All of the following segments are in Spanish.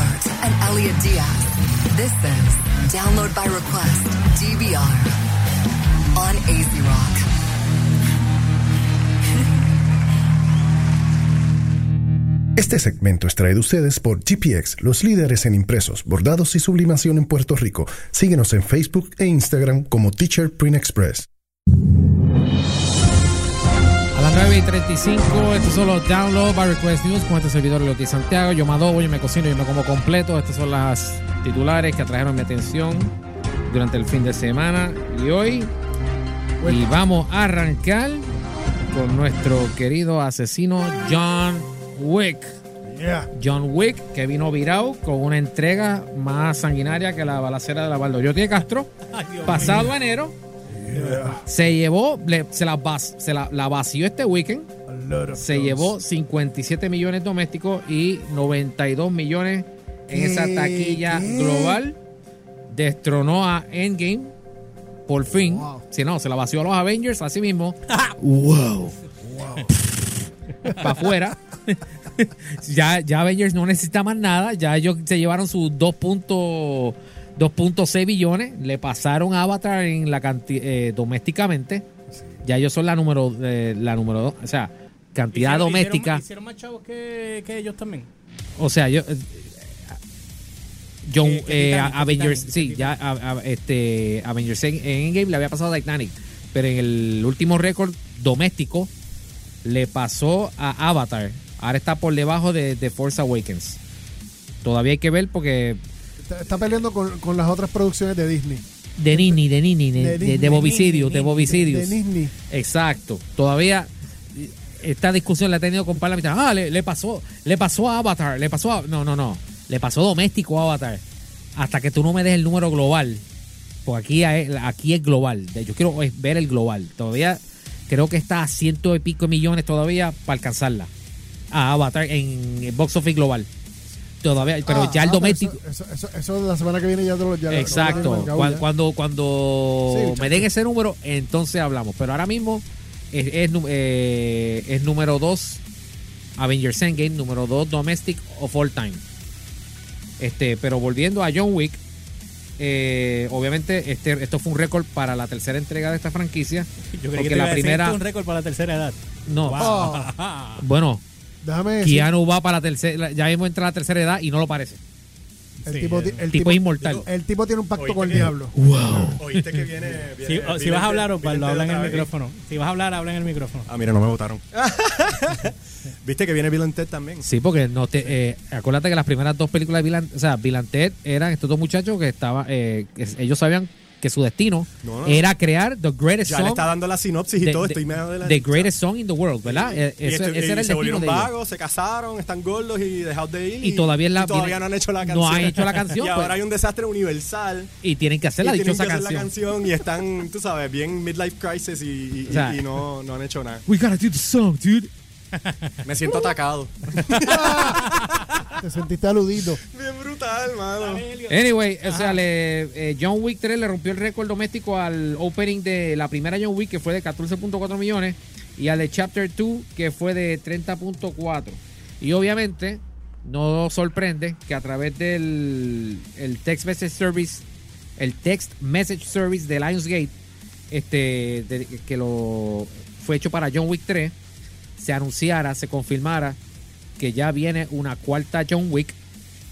And Diaz. This is Download by Request, DVR, on AZ Rock. Este segmento es traído ustedes por GPX, los líderes en impresos, bordados y sublimación en Puerto Rico. Síguenos en Facebook e Instagram como Teacher Print Express. 9 y 35, estos son los Download by Request News con este servidor Loti Santiago. Yo me adobo, yo me cocino, yo me como completo. Estas son las titulares que atrajeron mi atención durante el fin de semana y hoy. Y vamos a arrancar con nuestro querido asesino John Wick. John Wick, que vino virado con una entrega más sanguinaria que la balacera de la Valdoyotti de Castro. pasado enero, se llevó, le- se, la, vas- se la, la vació este weekend. Se llevó 57 millones domésticos y 92 millones en esa taquilla ¿Qué? global. Destronó a Endgame. Por fin. Wow. Si no, se la vació a los Avengers así mismo. wow. Para afuera. ya, ya Avengers no necesita más nada. Ya ellos se llevaron sus 2 puntos- 2.6 billones. Le pasaron a Avatar en la canti- eh, domésticamente. Ya ellos son la número eh, la número 2. O sea, cantidad Hicieron- doméstica. Hicieron, hicieron más chavos que, que ellos también. O sea, yo. eh, John, eh, Titanic, Avengers, Titanic, sí, ya a- a- este, Avengers en, en Endgame le había pasado a Titanic, pero en el último récord doméstico le pasó a Avatar. Ahora está por debajo de, de Force Awakens. Todavía hay que ver porque Está, está peleando con, con las otras producciones de Disney. de Nini, de Nini, de, de, Disney. de Bobicidius, de Nini, Bobicidius. De Disney. Exacto. Todavía eh, esta discusión la he tenido con Parlamentar. Ah, le, le pasó, le pasó a Avatar, le pasó a. No, no, no. Le pasó doméstico a Avatar. Hasta que tú no me des el número global. Pues aquí, aquí es global. Yo quiero ver el global. Todavía creo que está a ciento y pico de millones todavía para alcanzarla. A Avatar en el box office global. Todavía, pero Ah, ya el ah, doméstico. Eso, eso, eso, eso la semana que viene ya lo ya Exacto. lo ya. Cuando, cuando Sí, me den ese número, entonces hablamos. Pero ahora mismo es, es, eh, es número 2 Avengers Endgame, número 2 Domestic of All Time. Este, pero volviendo a John Wick, eh, obviamente este, esto fue un récord para la tercera entrega de esta franquicia. Yo Porque creí que te la primera- un récord para la tercera edad. No, bueno, déjame decir, Keanu va para la tercera, ya mismo entra a la tercera edad y no lo parece. el, Sí, tipo, el tipo, tipo inmortal. el tipo tiene un pacto con el diablo. Oíste que viene. Si, viene o- si vas a Enter- hablar, Osvaldo, Enter habla en el vez. micrófono. Si vas a hablar, habla en el micrófono. Ah, mira, no me votaron. Viste que viene Bill Ted también. Sí, porque no te, eh, acuérdate que las primeras dos películas de Bill o sea, Bill and Ted eran estos dos muchachos que estaban, eh, ellos sabían que su destino No, no. era crear the greatest Ya song, le está dando la sinopsis y the, todo. Estoy medio de la the greatest song in the world, ¿verdad? Eh, Y, esto- ese y era el se destino volvieron de vagos, se casaron, están gordos y dejados de ir. Y todavía es la- y todavía viene- no han hecho la no canción. han hecho la canción, y pues. ahora hay un desastre universal. Y tienen que hacer la y tienen dichosa que hacer la canción. canción y están, tú sabes, bien midlife crisis y, y- O sea, y no, no han hecho nada. We gotta do the song, dude. Me siento atacado. Te sentiste aludido. Bien brutal, mano. Anyway, o sea, le, eh, John Wick 3 le rompió el récord doméstico al opening de la primera John Wick, que fue de 14.4 millones, y al de Chapter 2, que fue de 30.4. Y obviamente, no sorprende que a través del el text message service, el text message service de Lionsgate, este, de- que lo fue hecho para John Wick 3, se anunciara, se confirmara que ya viene una cuarta John Wick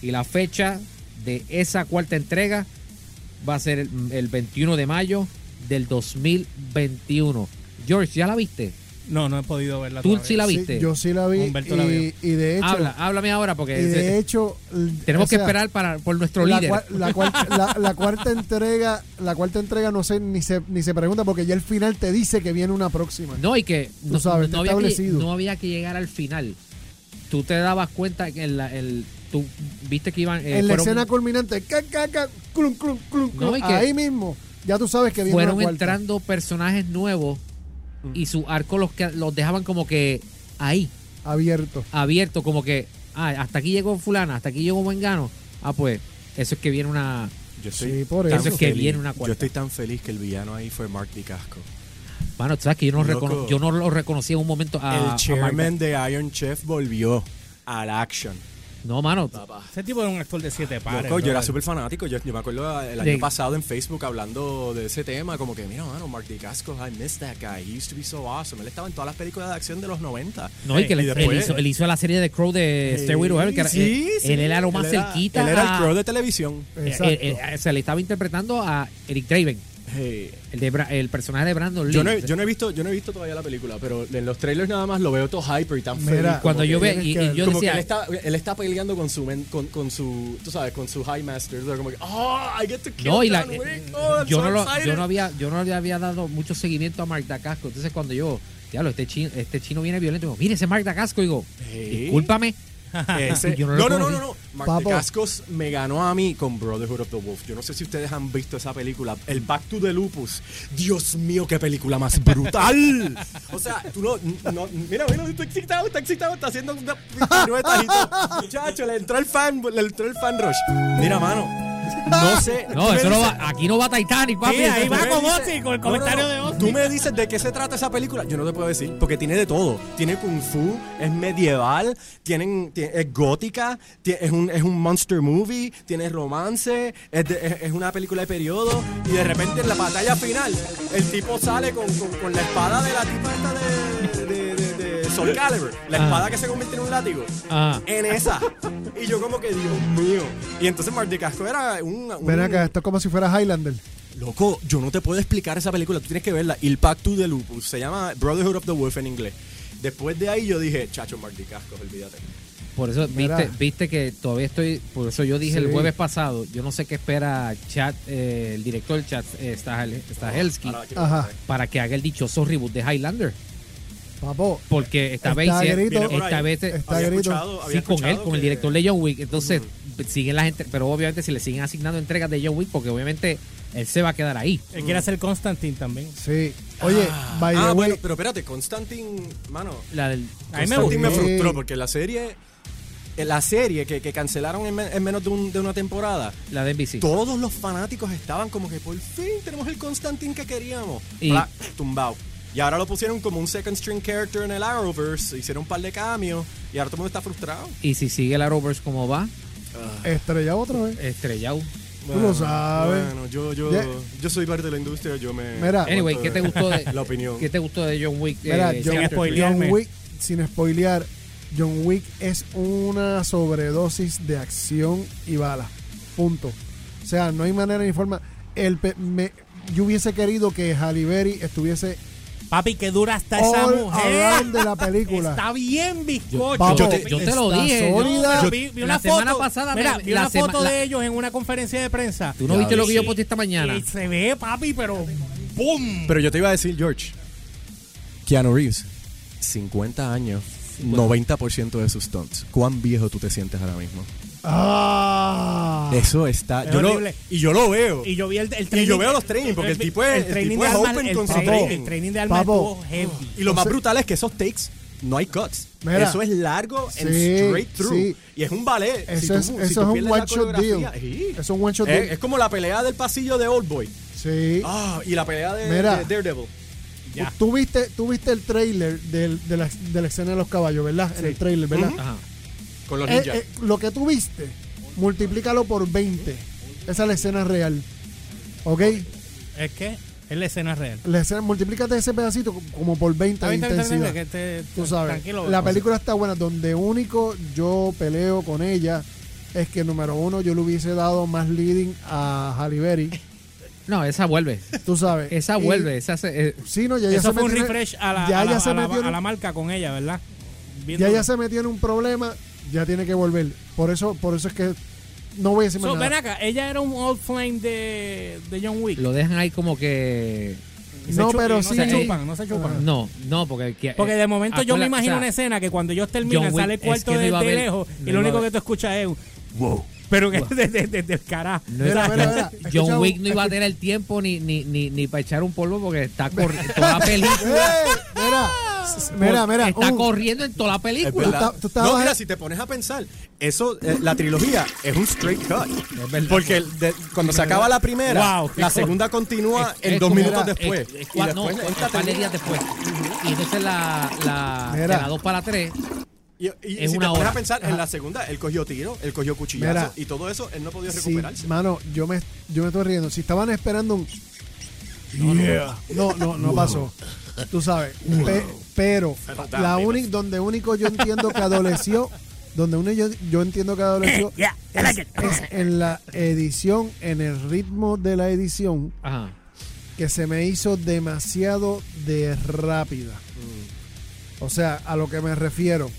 y la fecha de esa cuarta entrega va a ser el, el 21 de mayo del 2021. George, ¿ya la viste? No, no he podido verla ¿Tú todavía. sí la Sí, viste? yo sí la vi. Humberto la y, vio. y de hecho, Habla, háblame ahora y porque de hecho tenemos o que esperar para, por nuestro la, líder. la cuarta, la- la cuarta entrega, la cuarta entrega no sé ni se ni se pregunta porque ya el final te dice que viene una próxima. No, y que Tú no, sabes, no había que, establecido. no había que llegar al final. Tú te dabas cuenta que en la, el, tú viste que iban... eh, en la fueron- escena culminante, ca, ca, ca, clum, clum, clum, No, clum, y que ahí mismo, ya tú sabes que viene fueron una entrando personajes nuevos y su arco los, que, los dejaban como que ahí. abierto. abierto, como que, ah, hasta aquí llegó fulana, hasta aquí llegó Bengano. Ah, pues, eso es que viene una... Yo Sí, por eso. Eso es que feliz. viene una cuarta. Yo estoy tan feliz que el villano ahí fue Mark Dicasco. Bueno, tú sabes que yo no, recono- yo no lo reconocí en un momento a... a el Mark- chairman de Iron Chef volvió al action. No, mano. Ese tipo era un actor de siete pares. Loco, yo era súper fanático. Yo, yo me acuerdo el De- año pasado en Facebook hablando de ese tema. Como que, mira, mano, Mark DeCascos, I miss that guy. He used to be so awesome. Él estaba en todas las películas de acción de los 90. No, y que Y le- después- él, hizo, él hizo la serie de Crow de Stairway to Heaven. Que era- Sí, él, sí. él era lo más Él era- cerquita. Él era el crow de televisión. eh, Exacto. eh, eh, se le estaba interpretando a Eric Draven, Hey. el, de Bra- el personaje de Brandon Lee. Yo no, he, yo, no he visto, yo no he visto todavía la película, pero en los trailers nada más lo veo todo hyper y tan Mira, feliz. Cuando yo que- ve, y, y que- yo como que decía, él está, él está peleando con su, men- con, con su, tú sabes, con su High Master. Como que, oh, I get to kill no, y la, eh, Wick. Oh, yo, so no lo- yo no había yo no le había dado mucho seguimiento a Mark Dacasco. Entonces cuando yo, diablo, este chino, este chino viene violento, digo, mire ese Mark Dacasco, digo, Hey. discúlpame. Ese- no no, no, no, no. Mark Papo. Cascos me ganó a mí con Brotherhood of the Wolf. Yo no sé si ustedes han visto esa película. El Back to the Lupus. Dios mío, qué película más brutal. o sea, tú no, no- Mira, mira, está excitado, está excitado, está haciendo una. Muchacho, le entró el fan, le entró el fan rush. Mira, mano. No sé. No, eso no va, aquí no va Titanic, papi. Sí, ahí va con Ozzy, con el comentario no, no. de Ozzy. Tú me dices de qué se trata esa película. Yo no te puedo decir, porque tiene de todo. Tiene kung fu, es medieval, tienen, tie- es gótica, es un, es un monster movie, tiene romance, es, de- es- es una película de periodo. Y de repente en la batalla final, el tipo sale con, con- con la espada de la tipa esta de Soul Calibur. La Ah. espada que se convierte en un látigo. Ah. En esa. Y yo como que, Dios mío. Y entonces Mark Casco era un... un- Ven acá, esto es como si fuera Highlander. Loco, yo no te puedo explicar esa película, tú tienes que verla. Il Pacto de Lupus, se llama Brotherhood of the Wolf en inglés. Después de ahí yo dije, chacho, Marty Cascos, olvídate. Por eso viste, viste que todavía estoy, por eso yo dije el jueves pasado, yo no sé qué espera Chad, eh, el director Chad eh, Stahel- Stahelski ver. para que haga el dichoso reboot de Highlander. Papo, Porque esta Está vez esta vez Está Había grito. escuchado- había sí con él, con el director de John Wick. Entonces siguen la gente, pero obviamente si le siguen asignando entregas de John Wick, porque obviamente él se va a quedar ahí. Él quiere hacer Constantine también. sí. Oye, by the Ah, way, bueno, pero espérate, Constantine, mano, La del, A mí me Constantine me frustró porque la serie, eh, la serie que, que cancelaron en, men- en menos de, un- de una temporada, la de NBC. todos los fanáticos estaban como que por fin tenemos el Constantine que queríamos. Y- Bla, tumbado. Y ahora lo pusieron como un second string character en el Arrowverse, hicieron un par de cambios y ahora todo el mundo está frustrado. Y si sigue el Arrowverse como va, estrellado otra vez. estrellado. Tú lo sabes. Bueno, yo, yo, yo soy parte de la industria, yo me... Mira. Anyway, ¿qué te gustó de La opinión. ¿Qué te gustó de John Wick? Mira, eh, John? John Wick, sin spoilear, John Wick es una sobredosis de acción y bala. Punto. O sea, no hay manera ni forma. El me- yo hubiese querido que Halle Berry estuviese Papi, que dura hasta esa all mujer. de la película. Está bien bizcocho. Yo te- yo te lo está dije, yo- sólida. Yo vi, vi la una semana foto, pasada mira, vi la una sema- foto la- de ellos en una conferencia de prensa. ¿Tú no viste lo que yo posté esta mañana? Y se ve, papi, pero ¡boom! Pero yo te iba a decir, George, Keanu Reeves, 50 años, 90% de sus stunts. ¿Cuán viejo tú te sientes ahora mismo? Ah. Eso está... Es Yo lo- y yo lo veo. Y yo vi el, el Y training. yo veo los training, porque el tipo es- el training tipo de es armas- open el con su training- training. El training de armas Papo. estuvo heavy. Y lo O más sea- brutal es que esos takes no hay cuts. Mira. eso es largo and Sí, straight through. sí. Y es un ballet. Eso Si tú- es, si eso es un one shot deal. sí. Eso es un one shot Es, deal. es como la pelea del pasillo de Old Boy. sí. Ah, y la pelea de, Mira. de Daredevil. Ya. Tú viste, tú viste el trailer del- de, la, de la escena de los caballos, ¿verdad? En el trailer, ¿verdad? Ujú. Ajá. Con los Eh, ninjas. eh, lo que tú viste, multiplícalo por 20. Esa es la escena real. ¿Ok? Es que es la escena real. La escena, multiplícate ese pedacito como por 20 Está de intensidad. que te- Tú sabes. Tranquilo. la película está buena. Donde único yo peleo con ella es que, número uno, yo le hubiese dado más leading a Halle Berry. No, esa vuelve. Tú sabes. Esa Y- vuelve. Esa se- eh, Sí, no, ya Eso se fue un metió en- refresh a la, ya a la- ella se a la- metió en a un- la marca con ella, ¿verdad? ya Viendo- ella se metió en un problema, ya tiene que volver. Por eso, por eso es que no voy a decir más So, ven acá, ella era un old flame de, de John Wick. lo dejan ahí como que. No, pero sí- No se chupan, no se chupan. No, no, porque. que- Porque de momento yo me imagino o sea, una escena que cuando ellos terminan sale el es cuarto que de, de lejos no y lo único que tú escuchas es wow. Pero que desde desde el carajo. No Mira, era- mira, mira, John escucha, Wick no iba a tener el tiempo ni, ni, ni, ni para echar un polvo porque está corriendo toda la película. ¡Eh! Mira, mira, mira. Está uh, corriendo en toda la película. tú no, mira, si te pones a pensar, eso, eh, la trilogía es un straight cut. verdad. Porque el de- cuando se acaba la primera, Wow, la segunda continúa Es- en es dos minutos es- después. es y no, después un par de tenía- días después. Y entonces la, la, de Mira. la 2 para la 3 Y, y- y si una te pones a pensar, en la segunda, él cogió tiro, él cogió cuchillazo Mira. y todo eso, él no podía Sí, recuperarse. mano, yo me, yo me estoy riendo. Si estaban esperando un. Yeah. No, no, no pasó. Tú sabes. Pe- pero la única, donde único yo entiendo que adoleció, donde único yo, yo entiendo que adoleció es, es en la edición, en el ritmo de la edición, Ajá. que se me hizo demasiado de rápida. O sea, a lo que me refiero.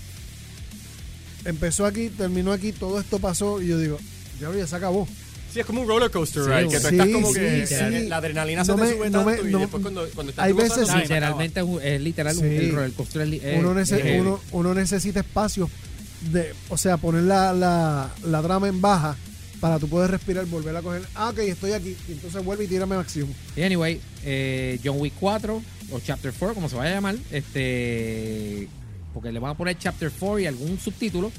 Empezó aquí, terminó aquí, todo esto pasó y yo digo, ya, ya se acabó. Sí, es como un roller coaster Sí, ride, que tú sí, estás como sí, que sí. la- adrenalina No se me- te sube no me- tanto y no- después cuando, cuando estás hay gozando, veces- acaba. Literalmente es literal un- el roller coaster es uno, nece- es uno, uno necesita espacio de, o sea, poner la, la, la trama en baja para tú poder respirar, volver a coger. Ah, ok, estoy aquí. Y entonces vuelve y tírame acción. Y anyway, eh, John Wick 4 o Chapter 4, como se vaya a llamar, este porque le van a poner Chapter 4 y algún subtítulo,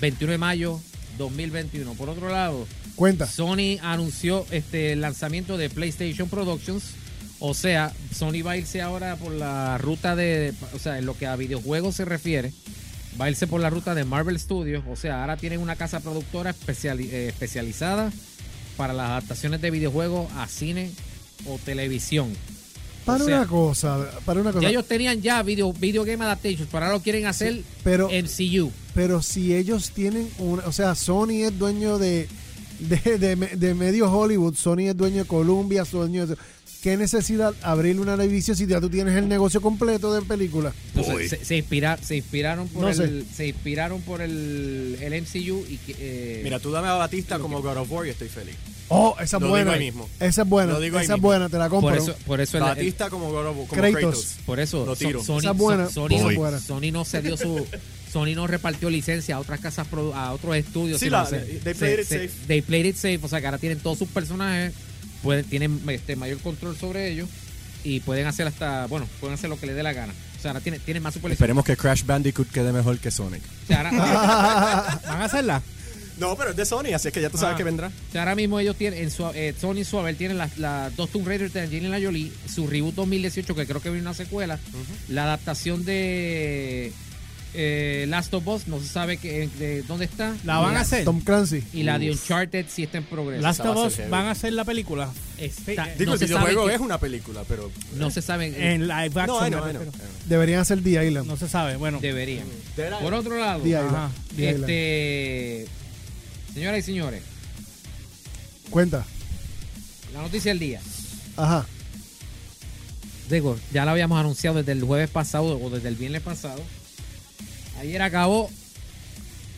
21 de mayo 2021. Por otro lado, Cuenta. Sony anunció este el lanzamiento de PlayStation Productions. O sea, Sony va a irse ahora por la ruta de, o sea, en lo que a videojuegos se refiere, va a irse por la ruta de Marvel Studios. O sea, ahora tienen una casa productora eh, especializada para las adaptaciones de videojuegos a cine o televisión. Para o sea, una cosa, para una cosa. Ya ellos tenían ya video, video game adaptations, pero ahora lo quieren hacer pero, MCU. pero si ellos tienen una, o sea, Sony es dueño de, de, de, de medio Hollywood, Sony es dueño de Columbia, dueño de... ¿Qué necesidad abrir una división si ya tú tienes el negocio completo de películas? Entonces, se, se inspira- se inspiraron por No el, se inspiraron por el, el MCU y que, eh, Mira, tú dame a Batista como God of War y estoy feliz. Oh, esa es Lo buena. digo ahí mismo. Esa es buena. Lo digo ahí esa es buena, te la compro. por eso, por eso el- el- Batista como como Kratos. Kratos. por eso Lo So- tiro. Sony, Esa es buena. So- Sony, Esa es buena. Sony no se dio su Sony no repartió licencia a otras casas produ- a otros estudios Sí, sino la- se- they se- played it se- safe. they played it safe o sea que ahora tienen todos sus personajes pueden, tienen este mayor control sobre ellos y pueden hacer hasta bueno pueden hacer lo que les dé la gana o sea ahora tienen, tienen más supervisión Esperemos que Crash Bandicoot quede mejor que Sonic. o sea, ahora, ¿Van a hacerla? No, pero es de Sony, así es que ya tú sabes Ah. que vendrá. O sea, ahora mismo ellos tienen, en su, eh, Sony Suave tienen las las dos Tomb Raider de Angelina Jolie, su reboot 2018, que creo que viene una secuela, la adaptación de eh, Last of Us, no se sabe que, de dónde está. ¿La van a hacer? Tom Clancy. Y la de Uncharted sí está en progreso. Last of a Us van a hacer la película. Está- Digo, no, sabe videojuego que- es una película, pero... no se sabe. En live action. No, know. refiero. Deberían hacer The Island. No se sabe. Bueno, Deberían. Island. Por otro lado, The Island. Ajá. The Island. este, señoras y señores, Cuenta. la noticia del día. Ajá. Digo, ya la habíamos anunciado desde el jueves pasado o desde el viernes pasado. Ayer acabó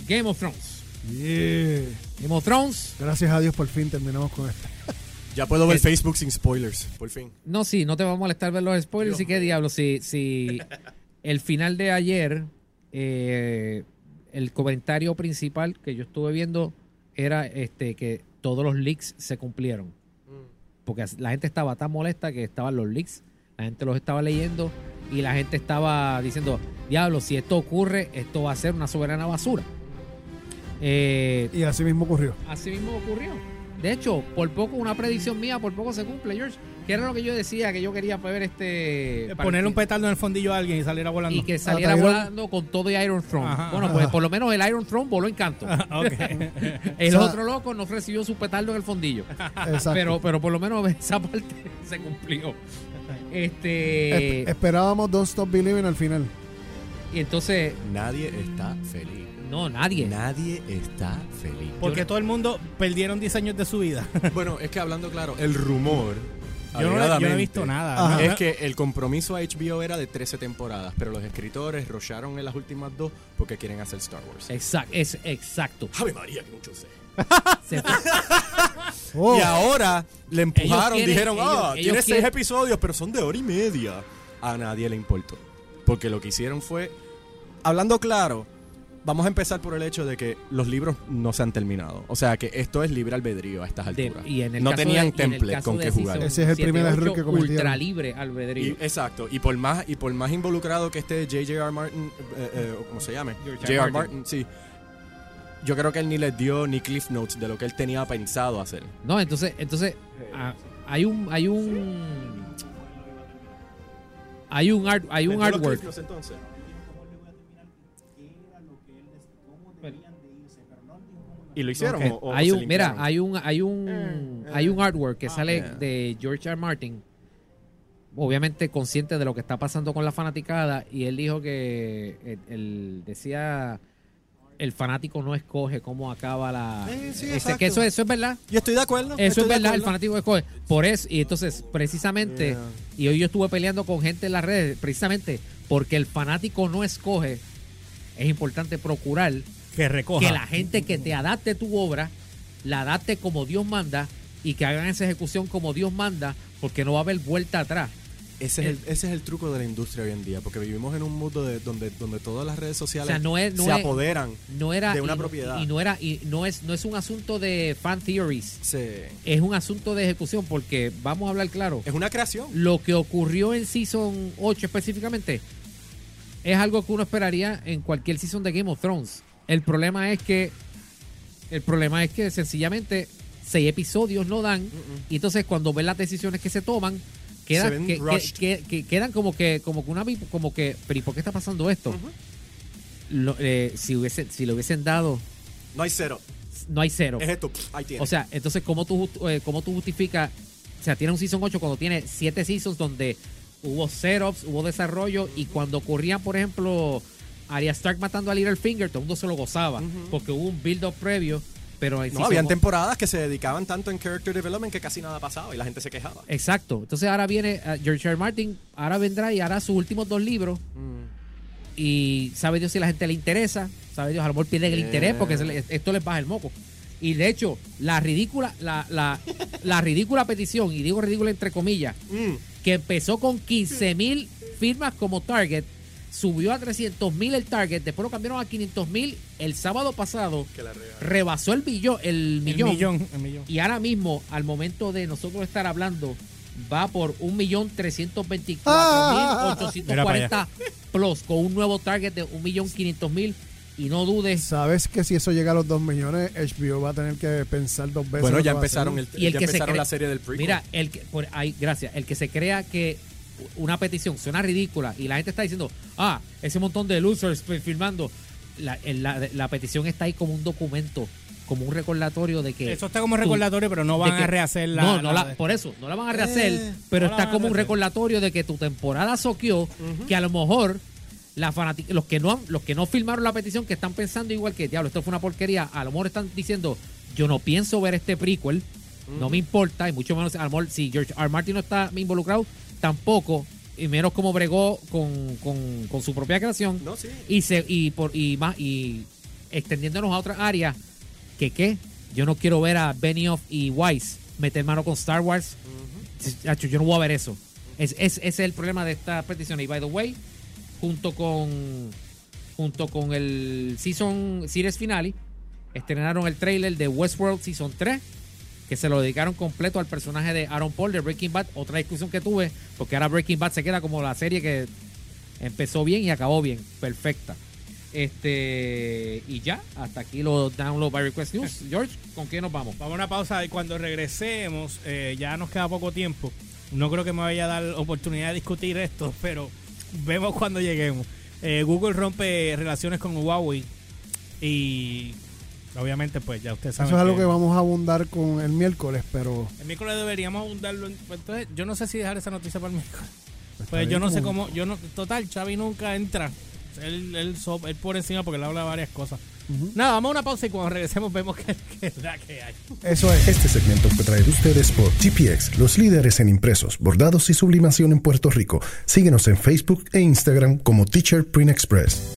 Game of Thrones. Yeah. Game of Thrones. Gracias a Dios por fin terminamos con esto. Ya puedo ver Facebook sin spoilers, por fin. No, sí, no te va a molestar ver los spoilers. ¿Y qué diablo? Si, si el final de ayer, eh, el comentario principal que yo estuve viendo era este que todos los leaks se cumplieron. Porque la gente estaba tan molesta que estaban los leaks, la gente los estaba leyendo y la gente estaba diciendo, diablo, si esto ocurre, esto va a ser una soberana basura. Eh, Y así mismo ocurrió. Así mismo ocurrió. De hecho, por poco, una predicción mía, por poco se cumple, George. Que era lo que yo decía, que yo quería ver este... poner un para- petardo en el fondillo a alguien y salir volando. Y que saliera Ah, volando con todo y Iron Throne. Ajá, bueno, ajá. pues por lo menos el Iron Throne voló en canto. Ok. El O sea- otro loco no recibió su petardo en el fondillo. Exacto. Pero, pero por lo menos esa parte se cumplió. Este... Esp- esperábamos Don't Stop Believing al final. y entonces, Nadie está feliz. no, nadie. Nadie está feliz. Porque todo el mundo perdieron 10 años de su vida. Bueno, es que hablando claro, el rumor. Yo no, yo no he visto nada. Ajá. Es que el compromiso a HBO era de 13 temporadas, pero los escritores rocharon en las últimas dos porque quieren hacer Star Wars. Exacto, es exacto. ¡Ave María, que mucho sé! Se fue. Oh, Y ahora le empujaron, quieren- dijeron, ellos- ah, ellos tiene seis quieren- episodios, pero son de hora y media. A nadie le importó. Porque lo que hicieron fue, hablando claro, vamos a empezar por el hecho de que los libros no se han terminado. O sea que esto es libre albedrío a estas De- alturas. y en el no caso tenían de- y en el template caso con que jugar. Ese es el primer 7, error 8, que cometieron. Ultra libre albedrío. Y- exacto. Y por más y por más involucrado que esté J.J.R. Martin, eh, eh, o como se llame. J.R. Martin. Martin, sí. Yo creo que él ni les dio ni cliff notes de lo que él tenía pensado hacer. No, entonces, entonces ah, hay un, hay un, hay un art, hay un ¿Vendió los artwork. cliff notes entonces? ¿Y lo hicieron? O- o hay se un, mira, hay un, hay un, hay un artwork que sale yeah. de George R. R. Martin, obviamente consciente de lo que está pasando con la fanaticada, y él dijo que él, él decía el fanático no escoge cómo acaba la. Sí, sí, Ese- exacto. que eso, eso es verdad. Yo estoy de acuerdo. Eso estoy es verdad, el fanático escoge. Por eso, y entonces, precisamente, Yeah. y hoy yo estuve peleando con gente en las redes, precisamente porque el fanático no escoge, es importante procurar Que recoja. que la gente que te adapte tu obra, la adapte como Dios manda y que hagan esa ejecución como Dios manda, porque no va a haber vuelta atrás. Ese es, el, ese es el truco de la industria hoy en día, porque vivimos en un mundo de, donde, donde todas las redes O sociales sea, no es, no se es- apoderan. no era de una y propiedad. y no era y no es no es un asunto de fan theories, es un asunto de ejecución porque vamos a hablar claro. es una creación. Lo que ocurrió en Season 8 específicamente es algo que uno esperaría en cualquier season de Game of Thrones. El problema es que el problema es que sencillamente seis episodios no dan y entonces cuando ven las decisiones que se toman Se quedan ven que, quedan como que como que una como que pero ¿y por qué está pasando esto? Lo- eh, si hubiese si le hubiesen dado No hay cero. no hay cero. Es esto. Ahí tiene. O sea, entonces, ¿cómo tú, eh, cómo tú justificas? O sea, tiene un Season 8 cuando tiene 7 Seasons donde hubo setups, hubo desarrollo y cuando ocurrían, por ejemplo, Arya Stark matando a Littlefinger, todo el mundo se lo gozaba porque hubo un build-up previo, pero no, habían temporadas que se dedicaban tanto en character development que casi nada pasaba y la gente se quejaba. Exacto. Entonces ahora viene eh, George R. R. Martin, ahora vendrá y hará sus últimos dos libros y sabe Dios si la gente le interesa, sabe Dios, a lo mejor pierden el interés porque le- esto les baja el moco. Y de hecho, la ridícula, la, la, la ridícula petición, y digo ridícula entre comillas, Mm. que empezó con 15 mil firmas como target, subió a 300 mil el target, después lo cambiaron a 500 mil el sábado pasado, Que la regaron. rebasó el, billo- el El millón, millón. el millón. y ahora mismo, al momento de nosotros estar hablando, va por 1.324.840 plus, con un nuevo target de 1.500.000 y no dudes. Sabes que si eso llega a los 2 millones, HBO va a tener que pensar dos veces. Bueno, ya empezaron, el, Y el ya que se empezaron cree- la serie del prequel. Mira, el que, por ahí, gracias, el que se crea que una petición suena ridícula y la gente está diciendo, ah, ese montón de losers firmando, la, la- la petición está ahí como un documento, como un recordatorio de que... Eso está como tú- recordatorio, pero no van que- a rehacer la. No, no la por eso, no la van a rehacer, Eh, pero no está como un recordatorio de que tu temporada soqueó, que a lo mejor la fanati- los que no han- los que no firmaron la petición, que están pensando igual que diablo, esto fue una porquería, a lo mejor están diciendo, yo no pienso ver este prequel, no me importa, y mucho menos, a lo mejor si George. R. Martin no está involucrado, tampoco, y menos como bregó con, con- con su propia creación, No, sí. y se y por y más y extendiéndonos a otras áreas que qué yo no quiero ver a Benioff y Weiss meter mano con Star Wars. Chacho, yo no voy a ver eso. Es, es- ese es el problema de esta petición. Y by the way junto con junto con el season series finale estrenaron el trailer de Westworld season 3 que se lo dedicaron completo al personaje de Aaron Paul de Breaking Bad otra discusión que tuve porque ahora Breaking Bad se queda como la serie que empezó bien y acabó bien perfecta este y ya hasta aquí los download by request news George con qué nos vamos Vamos a una pausa y cuando regresemos, eh, ya nos queda poco tiempo. No creo que me vaya a dar oportunidad de discutir esto, pero vemos cuando lleguemos. Eh, Google rompe relaciones con Huawei y obviamente pues ya ustedes saben. Eso es algo que vamos a abundar con el miércoles, pero El miércoles deberíamos abundarlo. en- pues, entonces, yo no sé si dejar esa noticia para el miércoles. Pues yo no sé cómo, yo no, total, Xavi nunca entra. Él, él, so- él por encima porque él habla de varias cosas. Nada, vamos a una pausa y cuando regresemos vemos qué es la que hay. Eso es. Este segmento fue traído ustedes por GPX, los líderes en impresos, bordados y sublimación en Puerto Rico. Síguenos en Facebook e Instagram como Teacher Print Express.